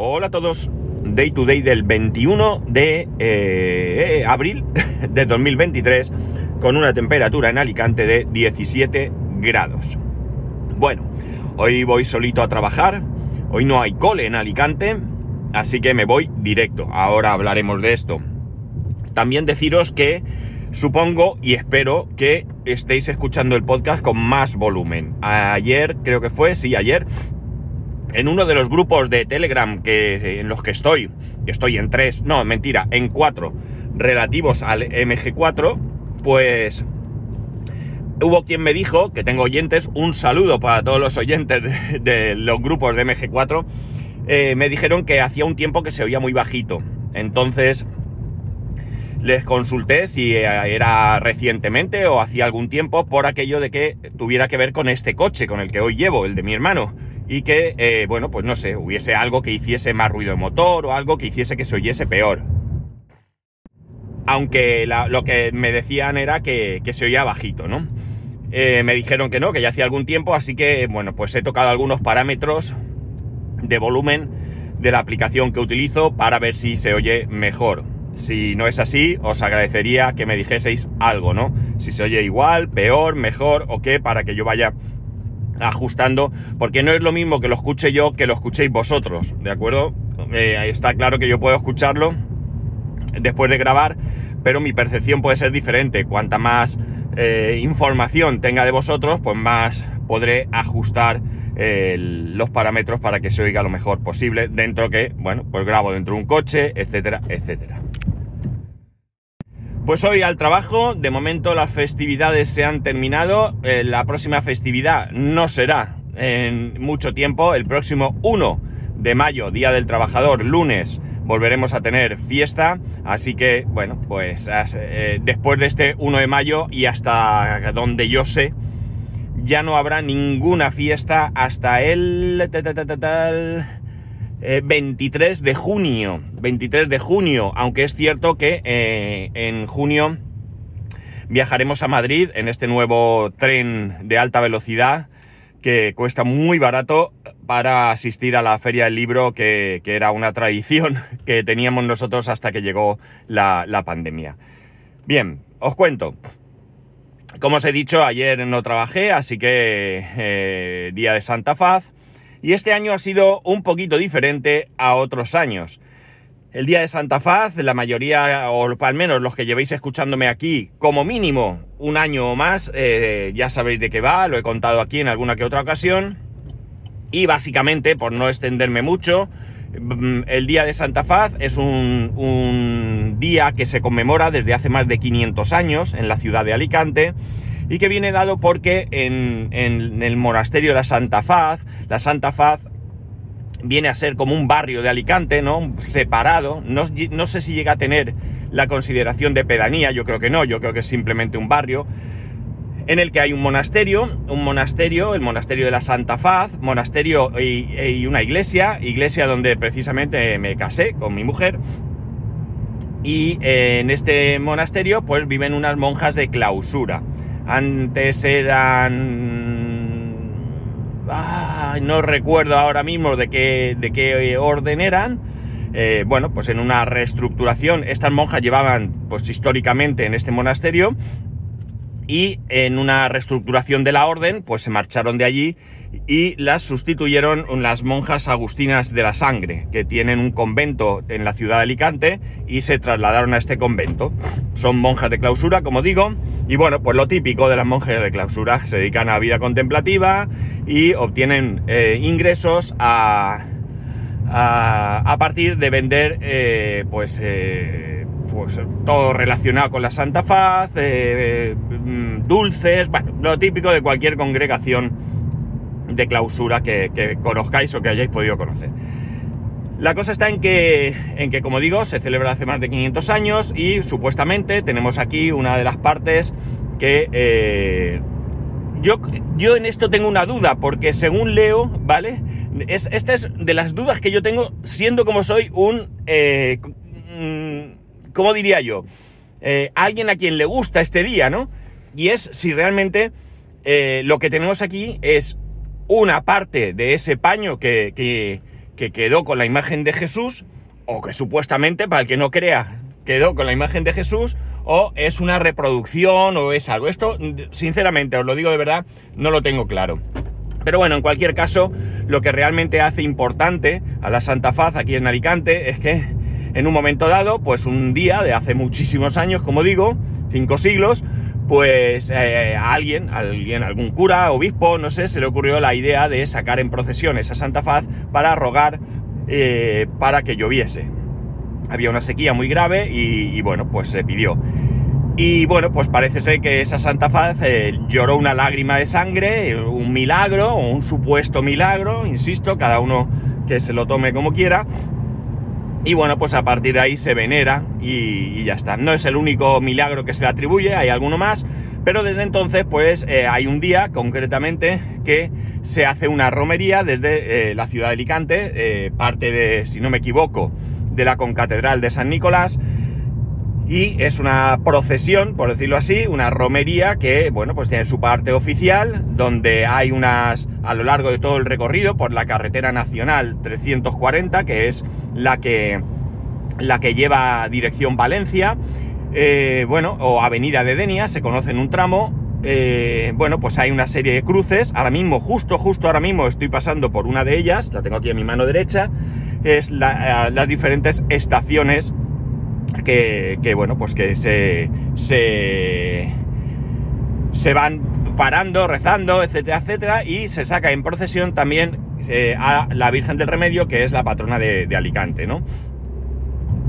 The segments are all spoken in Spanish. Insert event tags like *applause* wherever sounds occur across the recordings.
Hola a todos. Day to day del 21 de eh, abril *laughs* de 2023 con una temperatura en Alicante de 17 grados. Bueno, hoy voy solito a trabajar. Hoy no hay cole en Alicante, así que me voy directo. Ahora hablaremos de esto. También deciros que supongo y espero que estéis escuchando el podcast con más volumen. Ayer, creo que fue, sí, ayer en uno de los grupos de Telegram que, en los que estoy, estoy en tres, no, mentira, en cuatro, relativos al MG4, pues hubo quien me dijo, que tengo oyentes, un saludo para todos los oyentes de, los grupos de MG4, eh, me dijeron que hacía un tiempo que se oía muy bajito. Entonces les consulté si era recientemente o hacía algún tiempo por aquello de que tuviera que ver con este coche con el que hoy llevo, el de mi hermano y que, eh, bueno, pues no sé, hubiese algo que hiciese más ruido de motor o algo que hiciese que se oyese peor. Aunque lo que me decían era que, se oía bajito, ¿no? Eh, me dijeron que no, que ya hacía algún tiempo, así que, bueno, pues he tocado algunos parámetros de volumen de la aplicación que utilizo para ver si se oye mejor. Si no es así, os agradecería que me dijeseis algo, ¿no? Si se oye igual, peor, mejor o qué, para que yo vaya ajustando, porque no es lo mismo que lo escuche yo que lo escuchéis vosotros, ¿de acuerdo? Eh, está claro que yo puedo escucharlo después de grabar, pero mi percepción puede ser diferente. Cuanta más eh, información tenga de vosotros, pues más podré ajustar los parámetros para que se oiga lo mejor posible dentro que, bueno, pues grabo dentro de un coche, etcétera, etcétera. Pues hoy al trabajo, de momento las festividades se han terminado, eh, la próxima festividad no será en mucho tiempo, el próximo 1 de mayo, Día del Trabajador, lunes, volveremos a tener fiesta, así que bueno, pues eh, después de este 1 de mayo y hasta donde yo sé, ya no habrá ninguna fiesta hasta el... 23 eh, de junio. 23 de junio, aunque es cierto que eh, en junio viajaremos a Madrid en este nuevo tren de alta velocidad que cuesta muy barato para asistir a la feria del libro que, era una tradición *laughs* que teníamos nosotros hasta que llegó la, pandemia. Bien, os cuento. Como os he dicho, ayer no trabajé, así que eh, día de Santa Faz. Y este año ha sido un poquito diferente a otros años. El día de Santa Faz, la mayoría, o al menos los que llevéis escuchándome aquí, como mínimo un año o más, eh, ya sabéis de qué va, lo he contado aquí en alguna que otra ocasión. Y básicamente, por no extenderme mucho, mm, el día de Santa Faz es un, un día que se conmemora desde hace más de 500 años en la ciudad de Alicante y que viene dado porque en, el monasterio de la Santa Faz, la Santa Faz viene a ser como un barrio de Alicante, ¿no? Separado, no, sé si llega a tener la consideración de pedanía, yo creo que no, yo creo que es simplemente un barrio, en el que hay un monasterio, un monasterio, el monasterio de la Santa Faz, monasterio y, una iglesia, iglesia donde precisamente me casé con mi mujer, y eh, en este monasterio pues viven unas monjas de clausura. Antes eran... no recuerdo ahora mismo de qué, de qué orden eran. Eh, bueno, pues en una reestructuración. Estas monjas llevaban, pues históricamente, en este monasterio. Y en una reestructuración de la orden, pues se marcharon de allí y las sustituyeron las monjas agustinas de la sangre, que tienen un convento en la ciudad de Alicante y se trasladaron a este convento. Son monjas de clausura, como digo, y bueno, pues lo típico de las monjas de clausura, se dedican a vida contemplativa y obtienen eh, ingresos a, a, partir de vender eh, pues, eh, pues todo relacionado con la Santa Faz, mm, dulces, bueno, lo típico de cualquier congregación de clausura que, conozcáis o que hayáis podido conocer. La cosa está en que, en que, como digo, se celebra hace más de 500 años y supuestamente tenemos aquí una de las partes que eh, yo, yo en esto tengo una duda, porque según leo, ¿vale? Es, esta es de las dudas que yo tengo siendo como soy un... Eh, mm, ¿Cómo diría yo? Eh, alguien a quien le gusta este día, ¿no? Y es si realmente lo que tenemos aquí es una parte de ese paño que, que quedó con la imagen de Jesús, o que supuestamente, para el que no crea, quedó con la imagen de Jesús, o es una reproducción, o es algo. Esto, sinceramente, os lo digo de verdad, no lo tengo claro. Pero bueno, en cualquier caso, lo que realmente hace importante a la Santa Faz aquí en Alicante es que en un momento dado, pues un día de hace muchísimos años, como digo, cinco siglos, pues eh, a alguien, alguien, algún cura, obispo, no sé, se le ocurrió la idea de sacar en procesiones a Santa Faz para rogar eh, para que lloviese. Había una sequía muy grave y, bueno, pues se pidió. Y bueno, pues parece ser que esa Santa Faz eh, lloró una lágrima de sangre, un milagro, un supuesto milagro, insisto, cada uno que se lo tome como quiera. Y bueno, pues a partir de ahí se venera y, ya está. No es el único milagro que se le atribuye, hay alguno más, pero desde entonces pues eh, hay un día concretamente que se hace una romería desde eh, la ciudad de Alicante, eh, parte de, si no me equivoco, de la concatedral de San Nicolás. Y es una procesión, por decirlo así, una romería que, bueno, pues tiene su parte oficial, donde hay unas, a lo largo de todo el recorrido, por la carretera nacional 340, que es la que, la que lleva dirección Valencia, eh, bueno, o Avenida de Denia, se conoce en un tramo, eh, bueno, pues hay una serie de cruces. Ahora mismo, justo, justo ahora mismo estoy pasando por una de ellas, la tengo aquí en mi mano derecha, es eh, las diferentes estaciones que, bueno, pues que se, se, se van parando, rezando, etcétera, etcétera, y se saca en procesión también eh, a la Virgen del Remedio, que es la patrona de, de Alicante, ¿no?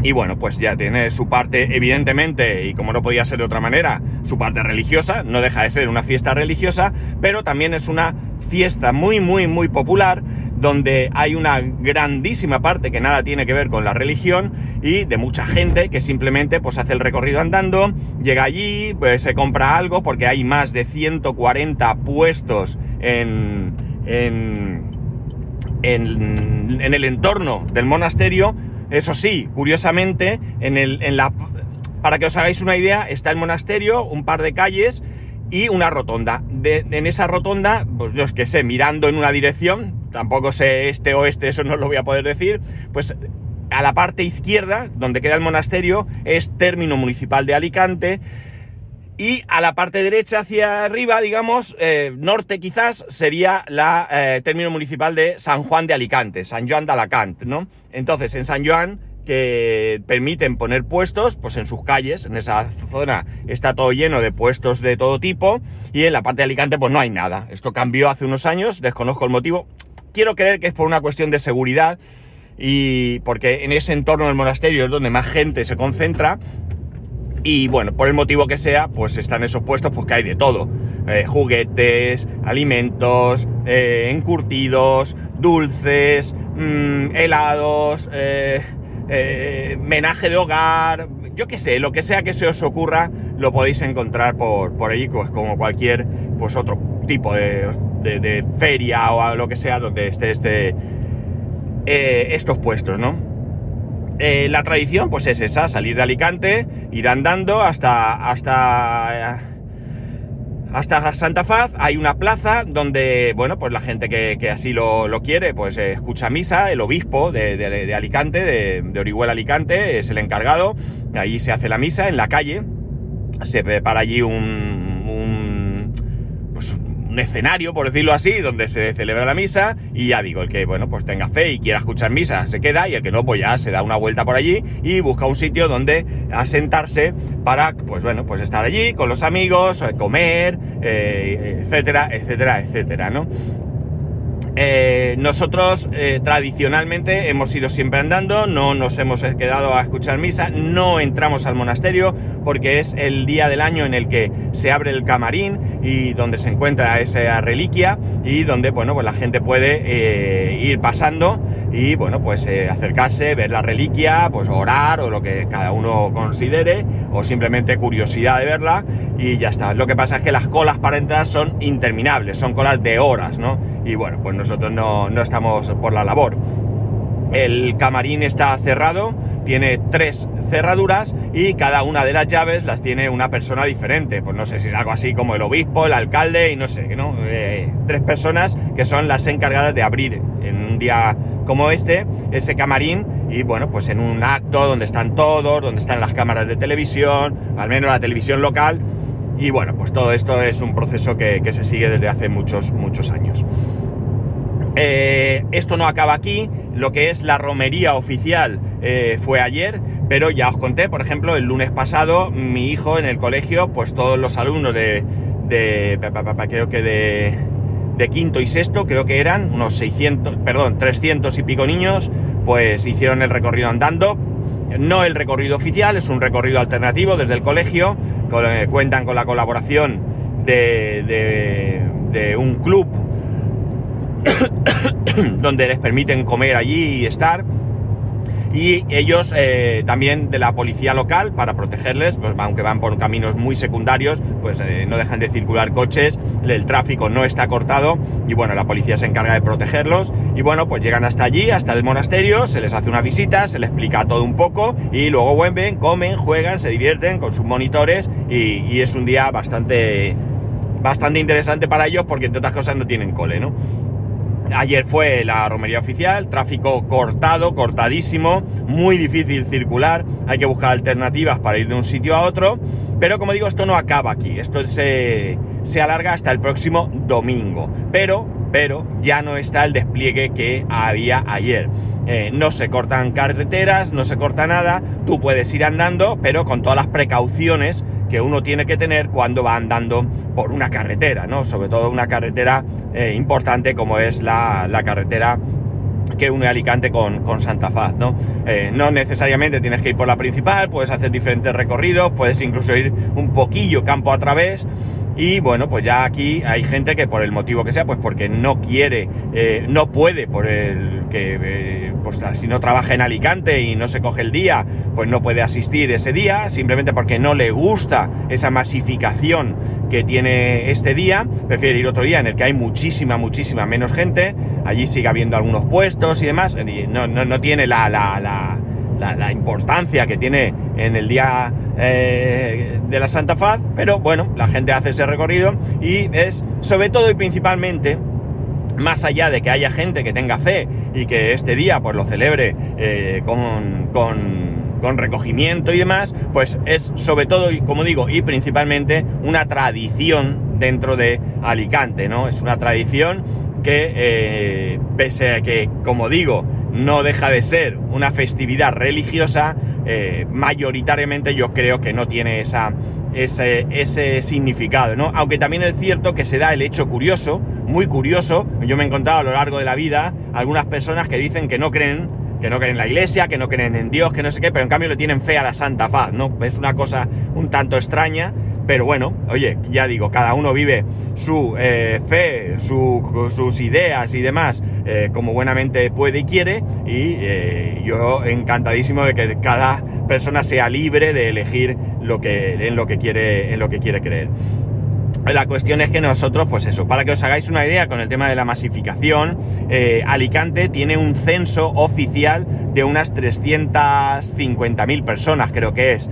Y bueno, pues ya tiene su parte, evidentemente, y como no podía ser de otra manera, su parte religiosa, no deja de ser una fiesta religiosa, pero también es una fiesta muy, muy, muy popular, donde hay una grandísima parte que nada tiene que ver con la religión y de mucha gente que simplemente pues hace el recorrido andando, llega allí, pues, se compra algo porque hay más de 140 puestos en, en, en, en el entorno del monasterio eso sí, curiosamente, en, el, en la, para que os hagáis una idea, está el monasterio, un par de calles y una rotonda. en esa rotonda, pues yo es que sé, mirando en una dirección, tampoco sé este o este, eso no lo voy a poder decir, pues a la parte izquierda, donde queda el monasterio, es término municipal de Alicante. Y a la parte derecha hacia arriba, digamos, eh, norte quizás, sería la eh, término municipal de San Juan de Alicante, San Juan de Alacant, ¿no? Entonces, en San Juan, que permiten poner puestos, pues en sus calles, en esa zona está todo lleno de puestos de todo tipo, y en la parte de Alicante, pues no hay nada. Esto cambió hace unos años, desconozco el motivo. Quiero creer que es por una cuestión de seguridad, y porque en ese entorno del monasterio es donde más gente se concentra, y bueno, por el motivo que sea, pues están esos puestos porque hay de todo. Eh, juguetes, alimentos, eh, encurtidos, dulces, mm, helados, eh, menaje de hogar, yo qué sé, lo que sea que se os ocurra, lo podéis encontrar por, por ahí, pues como cualquier pues otro tipo de, de feria o lo que sea donde esté este, estos puestos, ¿no? Eh, la tradición, pues es esa, salir de Alicante, ir andando hasta, hasta, hasta Santa Faz. Hay una plaza donde, bueno, pues la gente que, así lo, quiere, pues eh, escucha misa. El obispo de, Alicante, de, Orihuela Alicante, es el encargado. Ahí se hace la misa en la calle. Se prepara allí un pues escenario, por decirlo así, donde se celebra la misa y ya digo, el que, bueno, pues tenga fe y quiera escuchar misa se queda y el que no, pues ya se da una vuelta por allí y busca un sitio donde asentarse para, pues bueno, pues estar allí con los amigos, eh, comer, eh, etcétera, etcétera, etcétera, ¿no? Eh, nosotros eh, tradicionalmente hemos ido siempre andando, no nos hemos quedado a escuchar misa, no entramos al monasterio porque es el día del año en el que se abre el camarín y donde se encuentra esa reliquia y donde bueno pues la gente puede eh, ir pasando y bueno pues acercarse, ver la reliquia, pues orar o lo que cada uno considere o simplemente curiosidad de verla y ya está. Lo que pasa es que las colas para entrar son interminables, son colas de horas, ¿no? Y bueno, pues nosotros no, estamos por la labor. El camarín está cerrado, tiene tres cerraduras y cada una de las llaves las tiene una persona diferente. Pues no sé si es algo así como el obispo, el alcalde y no sé, ¿no? Eh, tres personas que son las encargadas de abrir en un día como este ese camarín y bueno, pues en un acto donde están todos, donde están las cámaras de televisión, al menos la televisión local. Y bueno, pues todo esto es un proceso que, se sigue desde hace muchos, muchos años. Eh, esto no acaba aquí, lo que es la romería oficial eh, fue ayer, pero ya os conté, por ejemplo, el lunes pasado mi hijo en el colegio, pues todos los alumnos de, de creo que de, de quinto y sexto, creo que eran unos 600, perdón, 300 y pico niños, pues hicieron el recorrido andando. No el recorrido oficial, es un recorrido alternativo desde el colegio, eh, cuentan con la colaboración de, de, de un club *coughs* donde les permiten comer allí y estar. Y ellos eh, también de la policía local para protegerles, pues aunque van por caminos muy secundarios, pues eh, no dejan de circular coches, el tráfico no está cortado y bueno, la policía se encarga de protegerlos y bueno, pues llegan hasta allí, hasta el monasterio, se les hace una visita, se les explica todo un poco y luego vuelven, comen, juegan, se divierten con sus monitores y, y es un día bastante, bastante interesante para ellos porque entre otras cosas no tienen cole, ¿no? Ayer fue la romería oficial, tráfico cortado, cortadísimo, muy difícil circular, hay que buscar alternativas para ir de un sitio a otro, pero como digo, esto no acaba aquí, esto se, alarga hasta el próximo domingo, pero, pero ya no está el despliegue que había ayer. Eh, no se cortan carreteras, no se corta nada, tú puedes ir andando, pero con todas las precauciones que uno tiene que tener cuando va andando por una carretera, ¿no? Sobre todo una carretera eh, importante como es la, carretera que une Alicante con, Santa Faz, ¿no? Eh, no necesariamente tienes que ir por la principal, puedes hacer diferentes recorridos, puedes incluso ir un poquillo campo a través. Y bueno, pues ya aquí hay gente que por el motivo que sea, pues porque no quiere, eh, no puede, por el que pues si no trabaja en Alicante y no se coge el día, pues no puede asistir ese día, simplemente porque no le gusta esa masificación que tiene este día, prefiere ir otro día en el que hay muchísima, muchísima menos gente, allí sigue habiendo algunos puestos y demás, y no, no, tiene la, la, la, la, importancia que tiene en el día eh, de la Santa Faz, pero bueno, la gente hace ese recorrido y es sobre todo y principalmente más allá de que haya gente que tenga fe y que este día pues lo celebre eh, con, con, recogimiento y demás, pues es sobre todo, y como digo, y principalmente una tradición dentro de Alicante, ¿no? Es una tradición que, eh, pese a que, como digo, no deja de ser una festividad religiosa, eh, mayoritariamente yo creo que no tiene esa, ese, ese significado, ¿no? Aunque también es cierto que se da el hecho curioso, muy curioso, yo me he encontrado a lo largo de la vida algunas personas que dicen que no creen, que no creen en la iglesia, que no creen en Dios, que no sé qué, pero en cambio le tienen fe a la Santa Faz, ¿no? Es una cosa un tanto extraña, pero bueno, oye, ya digo, cada uno vive su eh, fe, sus ideas y demás eh, como buenamente puede y quiere, y eh, yo encantadísimo de que cada persona sea libre de elegir lo que, en, lo que quiere, en lo que quiere creer. La cuestión es que nosotros, pues eso, para que os hagáis una idea con el tema de la masificación, Alicante tiene un censo oficial de unas 350.000 personas, creo que es.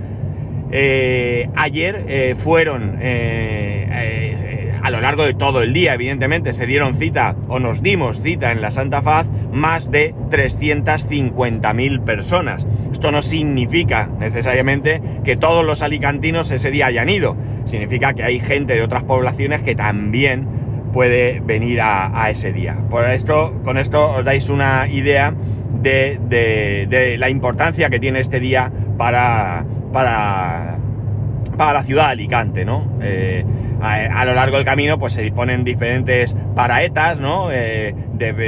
Eh, ayer eh, fueron eh, a lo largo de todo el día, evidentemente, se dieron cita o nos dimos cita en la Santa Faz más de 350.000 personas. Esto no significa necesariamente que todos los alicantinos ese día hayan ido. Significa que hay gente de otras poblaciones que también puede venir a, ese día. Por esto, con esto os dais una idea de, de la importancia que tiene este día para, para, para la ciudad de Alicante, ¿no? Eh, a, lo largo del camino, pues se disponen diferentes paraetas, ¿no? Eh,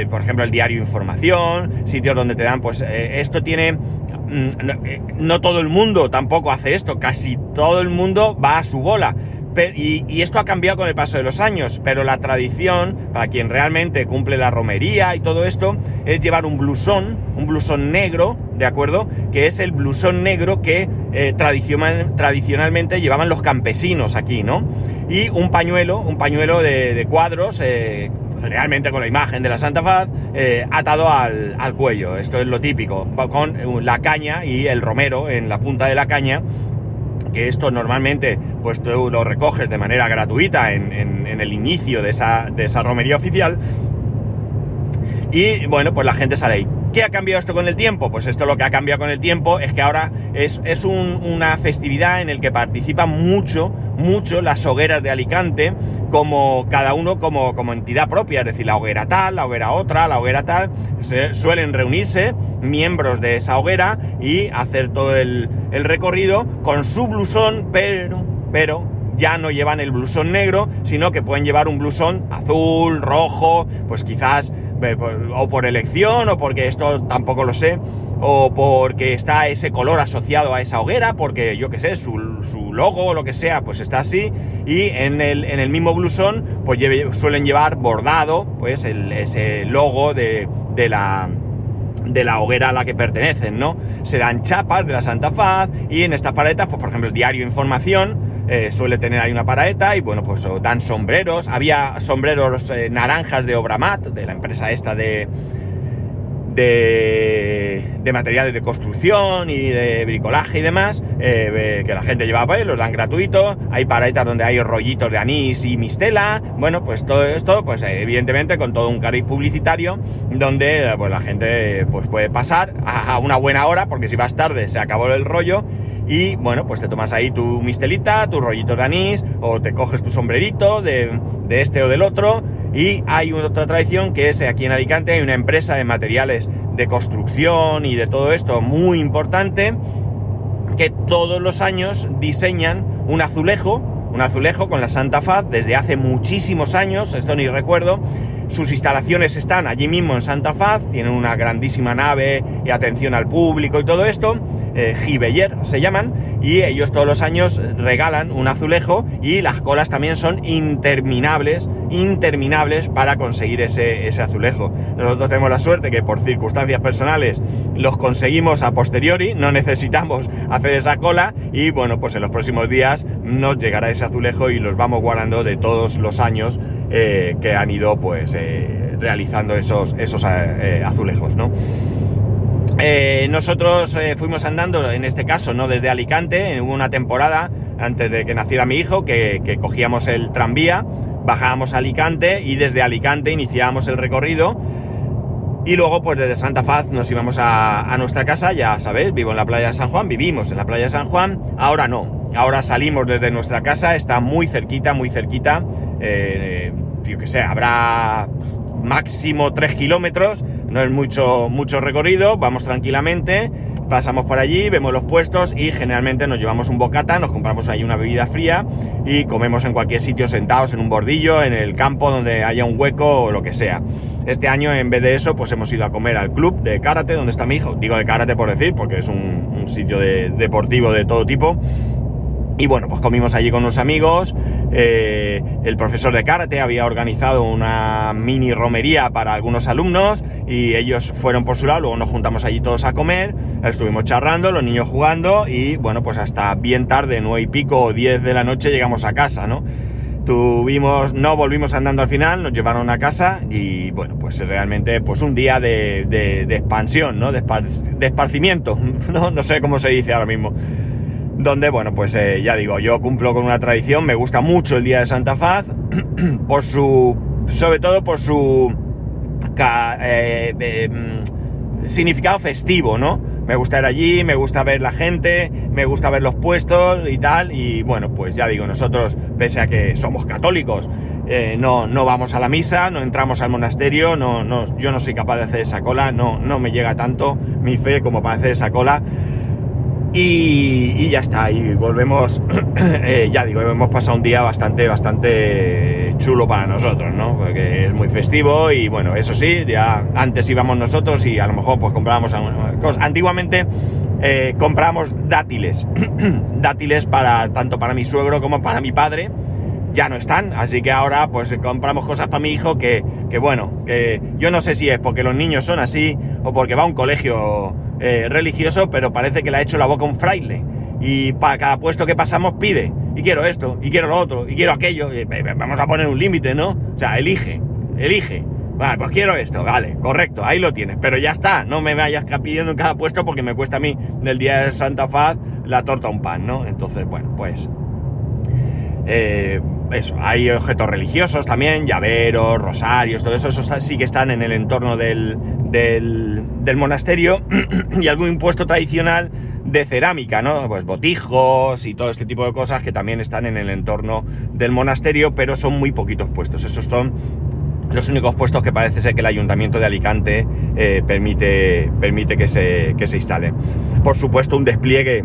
por ejemplo, el diario Información, sitios donde te dan, pues eh, esto tiene. Mm, no, todo el mundo tampoco hace esto, casi todo el mundo va a su bola. y, y, esto ha cambiado con el paso de los años, pero la tradición, para quien realmente cumple la romería y todo esto, es llevar un blusón, un blusón negro, ¿de acuerdo? Que es el blusón negro que eh, tradicionalmente llevaban los campesinos aquí, ¿no? Y un pañuelo, un pañuelo de, cuadros, eh, generalmente con la imagen de la Santa Faz, eh, atado al, al cuello. Esto es lo típico, con la caña y el romero en la punta de la caña que esto normalmente pues tú lo recoges de manera gratuita en, el inicio de esa, de esa, romería oficial. Y bueno, pues la gente sale ahí. ¿Qué ha cambiado esto con el tiempo? Pues esto lo que ha cambiado con el tiempo es que ahora es, es una festividad en el que participan mucho, mucho las hogueras de Alicante, como cada uno como, como entidad propia, es decir, la hoguera tal, la hoguera otra, la hoguera tal, se, suelen reunirse miembros de esa hoguera y hacer todo el, el recorrido con su blusón, pero, pero ya no llevan el blusón negro, sino que pueden llevar un blusón azul, rojo, pues quizás o por elección, o porque esto tampoco lo sé, o porque está ese color asociado a esa hoguera, porque yo qué sé, su, logo o lo que sea, pues está así, y en el, en el mismo blusón, pues suelen llevar bordado, pues ese logo de, de la de la hoguera a la que pertenecen, ¿no? Se dan chapas de la Santa Faz y en estas paletas, pues por ejemplo el diario Información, eh, suele tener ahí una paraeta y bueno, pues dan sombreros. Había sombreros eh, naranjas de Obramat, de la empresa esta de, de, materiales de construcción y de bricolaje y demás, eh, que la gente lleva pues, los dan gratuito. Hay paraetas donde hay rollitos de anís y mistela. Bueno, pues todo esto, pues evidentemente con todo un cariz publicitario, donde pues, la gente pues, puede pasar a una buena hora, porque si vas tarde se acabó el rollo y bueno, pues te tomas ahí tu mistelita, tu rollito de anís, o te coges tu sombrerito de, este o del otro. Y hay otra tradición que es aquí en Alicante hay una empresa de materiales de construcción y de todo esto muy importante que todos los años diseñan un azulejo, un azulejo con la Santa Faz desde hace muchísimos años, esto ni recuerdo, sus instalaciones están allí mismo en Santa Faz, tienen una grandísima nave y atención al público y todo esto, eh, se llaman, y ellos todos los años regalan un azulejo y las colas también son interminables, interminables para conseguir ese, ese azulejo. Nosotros tenemos la suerte que por circunstancias personales los conseguimos a posteriori, no necesitamos hacer esa cola y bueno, pues en los próximos días nos llegará ese azulejo y los vamos guardando de todos los años eh, que han ido pues eh, realizando esos, esos eh, azulejos, ¿no? Nosotros fuimos andando, en este caso, no desde Alicante, hubo una temporada antes de que naciera mi hijo, que, cogíamos el tranvía, bajábamos a Alicante y desde Alicante iniciábamos el recorrido. Y luego, pues desde Santa Faz nos íbamos a, nuestra casa, ya sabéis, vivo en la playa de San Juan, vivimos en la playa de San Juan, ahora no, ahora salimos desde nuestra casa, está muy cerquita, muy cerquita, yo que sé, habrá máximo 3 kilómetros, no es mucho, mucho recorrido, vamos tranquilamente, pasamos por allí, vemos los puestos y generalmente nos llevamos un bocata, nos compramos ahí una bebida fría y comemos en cualquier sitio sentados en un bordillo, en el campo donde haya un hueco o lo que sea. Este año en vez de eso pues hemos ido a comer al club de karate donde está mi hijo, digo de karate por decir porque es un, sitio deportivo de todo tipo y bueno, pues comimos allí con unos amigos. Eh, el profesor de karate había organizado una mini romería para algunos alumnos y ellos fueron por su lado. Luego nos juntamos allí todos a comer. Estuvimos charlando, los niños jugando y bueno, pues hasta bien tarde, nueve y pico o diez de la noche llegamos a casa, ¿no? Tuvimos, no volvimos andando al final, nos llevaron a casa y bueno, pues realmente pues un día de, de, expansión, ¿no? De, esparcimiento, *laughs* ¿no? No sé cómo se dice ahora mismo donde, bueno, pues eh, ya digo, yo cumplo con una tradición, me gusta mucho el Día de Santa Faz, *clears throat* por su, sobre todo por su eh, em, significado festivo, ¿no? Me gusta ir allí, me gusta ver la gente, me gusta ver los puestos y tal, y bueno, pues ya digo, nosotros, pese a que somos católicos, eh, no, no vamos a la misa, no entramos al monasterio, no, no, yo no soy capaz de hacer esa cola, no, no me llega tanto mi fe como para hacer esa cola. Y, ya está, y volvemos, *clears throat* eh, ya digo, hemos pasado un día bastante, bastante chulo para nosotros, ¿no? Porque es muy festivo y bueno, eso sí, ya antes íbamos nosotros y a lo mejor pues comprábamos cosas. Antiguamente eh, comprábamos dátiles, *clears throat* dátiles para tanto para mi suegro como para mi padre, ya no están, así que ahora pues compramos cosas para mi hijo que, que bueno, que yo no sé si es porque los niños son así o porque va a un colegio eh, religioso, pero parece que le ha hecho la boca un fraile. Y para cada puesto que pasamos pide, y quiero esto, y quiero lo otro, y quiero aquello. vamos a poner un límite, ¿no? O sea, elige. elige. Vale, pues quiero esto, vale, correcto, ahí lo tienes, pero ya está, no me vayas pidiendo en cada puesto porque me cuesta a mí del día de Santa Faz la torta un pan, ¿no? Entonces, bueno, pues... Eh, eso, hay objetos religiosos también, llaveros, rosarios, todo eso, eso sí que están en el entorno del, del, monasterio *clears throat* y algún impuesto tradicional de cerámica, ¿no? Pues botijos y todo este tipo de cosas que también están en el entorno del monasterio, pero son muy poquitos puestos. Esos son los únicos puestos que parece ser que el ayuntamiento de Alicante eh, permite, permite que, se, que se instalen. Por supuesto, un despliegue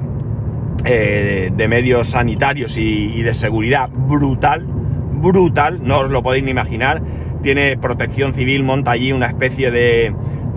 eh, de medios sanitarios y, de seguridad brutal, brutal, no os lo podéis ni imaginar. Tiene protección civil, monta allí una especie de,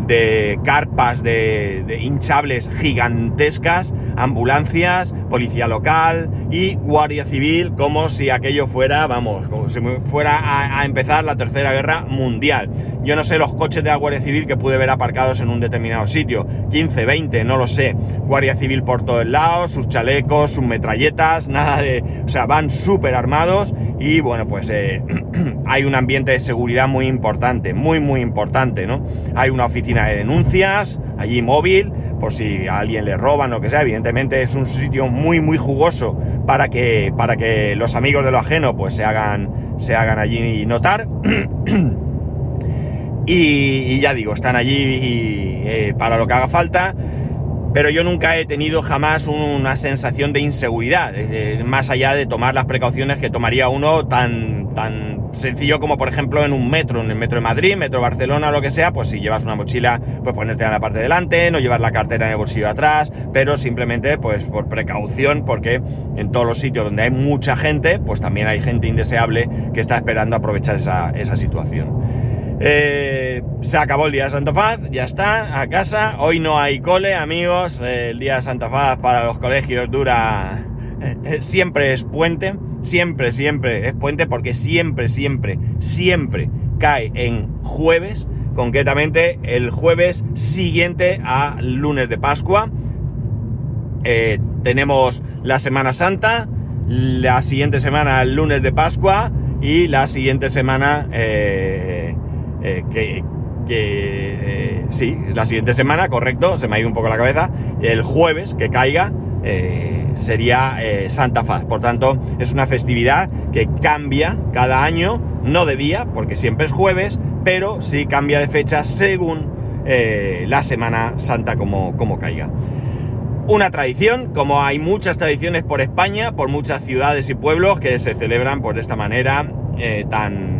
de carpas de, hinchables gigantescas, ambulancias, policía local y guardia civil, como si aquello fuera, vamos, como si fuera a, empezar la tercera guerra mundial. Yo no sé los coches de la Guardia Civil que pude ver aparcados en un determinado sitio, 15, 20, no lo sé. Guardia Civil por todos lados, sus chalecos, sus metralletas, nada de... O sea, van súper armados y bueno, pues eh, *clears throat* hay un ambiente de seguridad muy importante, muy, muy importante, ¿no? Hay una oficina de denuncias, allí móvil, por si a alguien le roban lo que sea. Evidentemente es un sitio muy, muy jugoso para que, para que los amigos de lo ajeno pues se hagan, se hagan allí notar. *clears throat* y, ya digo, están allí eh, para lo que haga falta pero yo nunca he tenido jamás una sensación de inseguridad, más allá de tomar las precauciones que tomaría uno tan, tan sencillo como por ejemplo en un metro, en el metro de Madrid, metro de Barcelona lo que sea, pues si llevas una mochila, pues ponerte en la parte de delante, no llevar la cartera en el bolsillo de atrás, pero simplemente pues por precaución, porque en todos los sitios donde hay mucha gente, pues también hay gente indeseable que está esperando aprovechar esa, esa situación. Eh, se acabó el día de Santa Faz, ya está, a casa. Hoy no hay cole, amigos. Eh, el día de Santa Faz para los colegios dura. Eh, siempre es puente, siempre, siempre es puente, porque siempre, siempre, siempre cae en jueves, concretamente el jueves siguiente a lunes de Pascua. tenemos la Semana Santa, la siguiente semana el lunes de Pascua y la siguiente semana que, eh, sí, la siguiente semana, correcto, se me ha ido un poco la cabeza, el jueves que caiga eh, sería Santa Faz. Por tanto, es una festividad que cambia cada año, no de día, porque siempre es jueves, pero sí cambia de fecha según la Semana Santa como, como caiga. Una tradición, como hay muchas tradiciones por España, por muchas ciudades y pueblos que se celebran por esta manera tan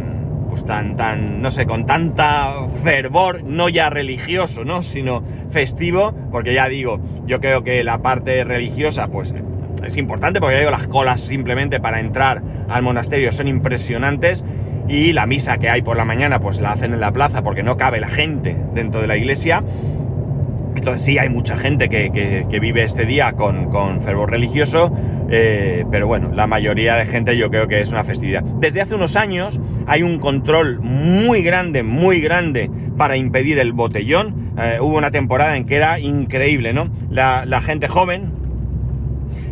tan, tan, no sé, con tanta fervor, no ya religioso, ¿no? Sino festivo, porque ya digo, yo creo que la parte religiosa, pues es importante, porque ya digo, las colas simplemente para entrar al monasterio son impresionantes y la misa que hay por la mañana, pues la hacen en la plaza porque no cabe la gente dentro de la iglesia. Entonces sí, hay mucha gente que, vive este día con, con fervor religioso, eh, pero bueno, la mayoría de gente yo creo que es una festividad. Desde hace unos años hay un control muy grande, muy grande para impedir el botellón. Eh, hubo una temporada en que era increíble, ¿no? La, gente joven,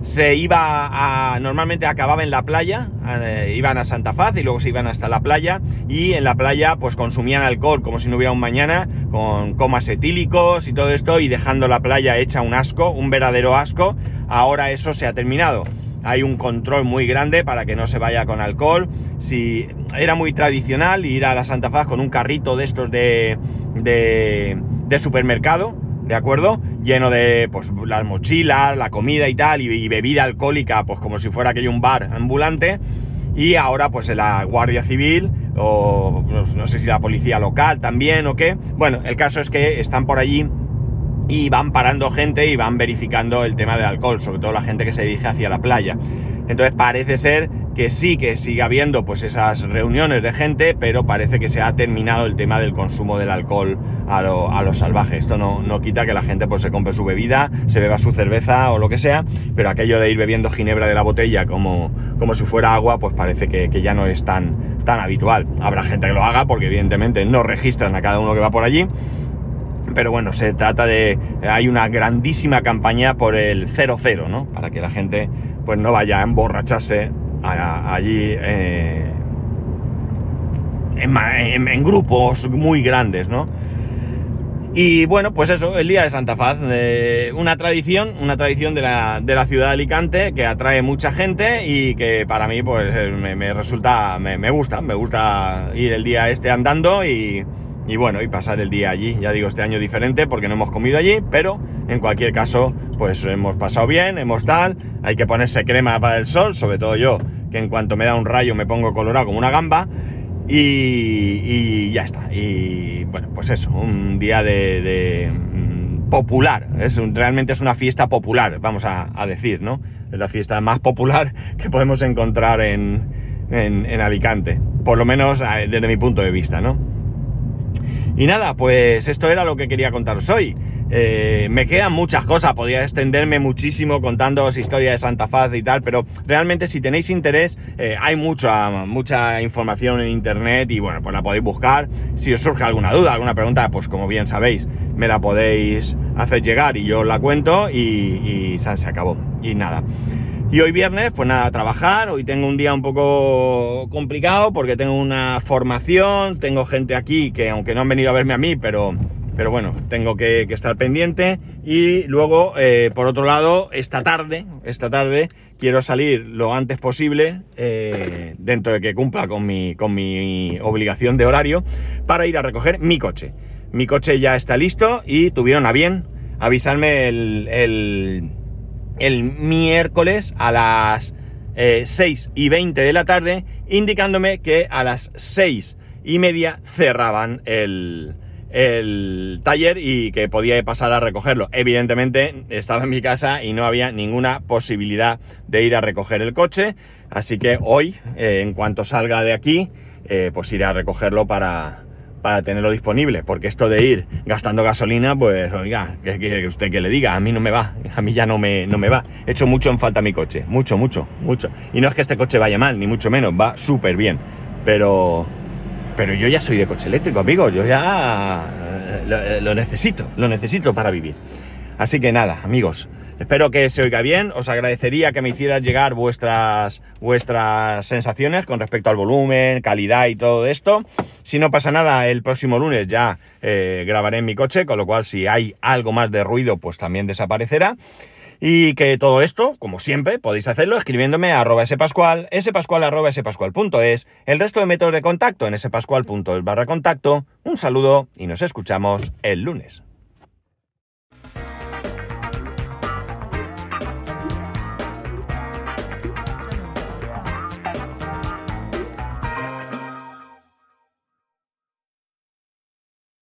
se iba a. Normalmente acababa en la playa, eh, iban a Santa Faz y luego se iban hasta la playa. Y en la playa, pues consumían alcohol como si no hubiera un mañana, con comas etílicos y todo esto, y dejando la playa hecha un asco, un verdadero asco. Ahora eso se ha terminado. Hay un control muy grande para que no se vaya con alcohol. Si era muy tradicional ir a la Santa Faz con un carrito de estos de, de, supermercado, ¿de acuerdo? Lleno de pues las mochilas, la comida y tal, y, bebida alcohólica, pues como si fuera aquello un bar ambulante. Y ahora, pues la Guardia Civil, o no sé si la policía local también o qué. Bueno, el caso es que están por allí y van parando gente y van verificando el tema del alcohol, sobre todo la gente que se dirige hacia la playa. Entonces parece ser que sí que sigue habiendo pues esas reuniones de gente, pero parece que se ha terminado el tema del consumo del alcohol a lo, salvaje. Esto no, no, quita que la gente pues se compre su bebida, se beba su cerveza o lo que sea, pero aquello de ir bebiendo ginebra de la botella como, como si fuera agua, pues parece que, que ya no es tan, tan habitual. Habrá gente que lo haga porque evidentemente no registran a cada uno que va por allí pero bueno, se trata de... Hay una grandísima campaña por el 00, ¿no? Para que la gente pues no vaya a emborracharse allí eh, en, grupos muy grandes, ¿no? Y bueno, pues eso, el día de Santa Faz, eh, una tradición, una tradición de la, de la, ciudad de Alicante que atrae mucha gente y que para mí pues eh, me, resulta, me, me, gusta, me gusta ir el día este andando y, y bueno, y pasar el día allí. Ya digo, este año diferente porque no hemos comido allí, pero en cualquier caso, pues hemos pasado bien, hemos tal, hay que ponerse crema para el sol, sobre todo yo, que en cuanto me da un rayo me pongo colorado como una gamba. Y, ya está. Y bueno, pues eso, un día de, mm, popular. Es realmente es una fiesta popular, vamos a, decir, ¿no? Es la fiesta más popular *laughs* que podemos encontrar en, en Alicante. Por lo menos eh, desde mi punto de vista, ¿no? Y nada, pues esto era lo que quería contaros hoy. Eh, me quedan muchas cosas, podría extenderme muchísimo contándoos historia de Santa Faz y tal, pero realmente si tenéis interés, eh, hay mucha, mucha información en internet y bueno, pues la podéis buscar. Si os surge alguna duda, alguna pregunta, pues como bien sabéis, me la podéis hacer llegar y yo os la cuento y, y se acabó. Y nada. Y hoy viernes, pues nada, a trabajar. Hoy tengo un día un poco complicado porque tengo una formación, tengo gente aquí que aunque no han venido a verme a mí, pero, pero bueno, tengo que, estar pendiente. Y luego, eh, por otro lado, esta tarde, esta tarde quiero salir lo antes posible, eh, dentro de que cumpla con mi, con mi obligación de horario, para ir a recoger mi coche. Mi coche ya está listo y tuvieron a bien avisarme el el miércoles a las 6 eh, y 20 de la tarde, indicándome que a las 6 y media cerraban el, el taller y que podía pasar a recogerlo. Evidentemente estaba en mi casa y no había ninguna posibilidad de ir a recoger el coche, así que hoy, eh, en cuanto salga de aquí, eh, pues iré a recogerlo para, para tenerlo disponible, porque esto de ir gastando gasolina, pues oiga, que, que, usted que le diga, a mí no me va, a mí ya no me, no me va. He hecho mucho en falta mi coche, mucho, mucho, mucho. Y no es que este coche vaya mal, ni mucho menos, va súper bien, pero, pero yo ya soy de coche eléctrico, amigo, yo ya eh, lo necesito, lo necesito para vivir. Así que nada, amigos, Espero que se oiga bien. Os agradecería que me hicieras llegar vuestras, vuestras sensaciones con respecto al volumen, calidad y todo esto. Si no pasa nada, el próximo lunes ya eh, grabaré en mi coche, con lo cual si hay algo más de ruido, pues también desaparecerá. Y que todo esto, como siempre, podéis hacerlo escribiéndome a arroba spascual, spascual arroba spascual.es, el resto de métodos de contacto en spascual.es barra contacto. Un saludo y nos escuchamos el lunes.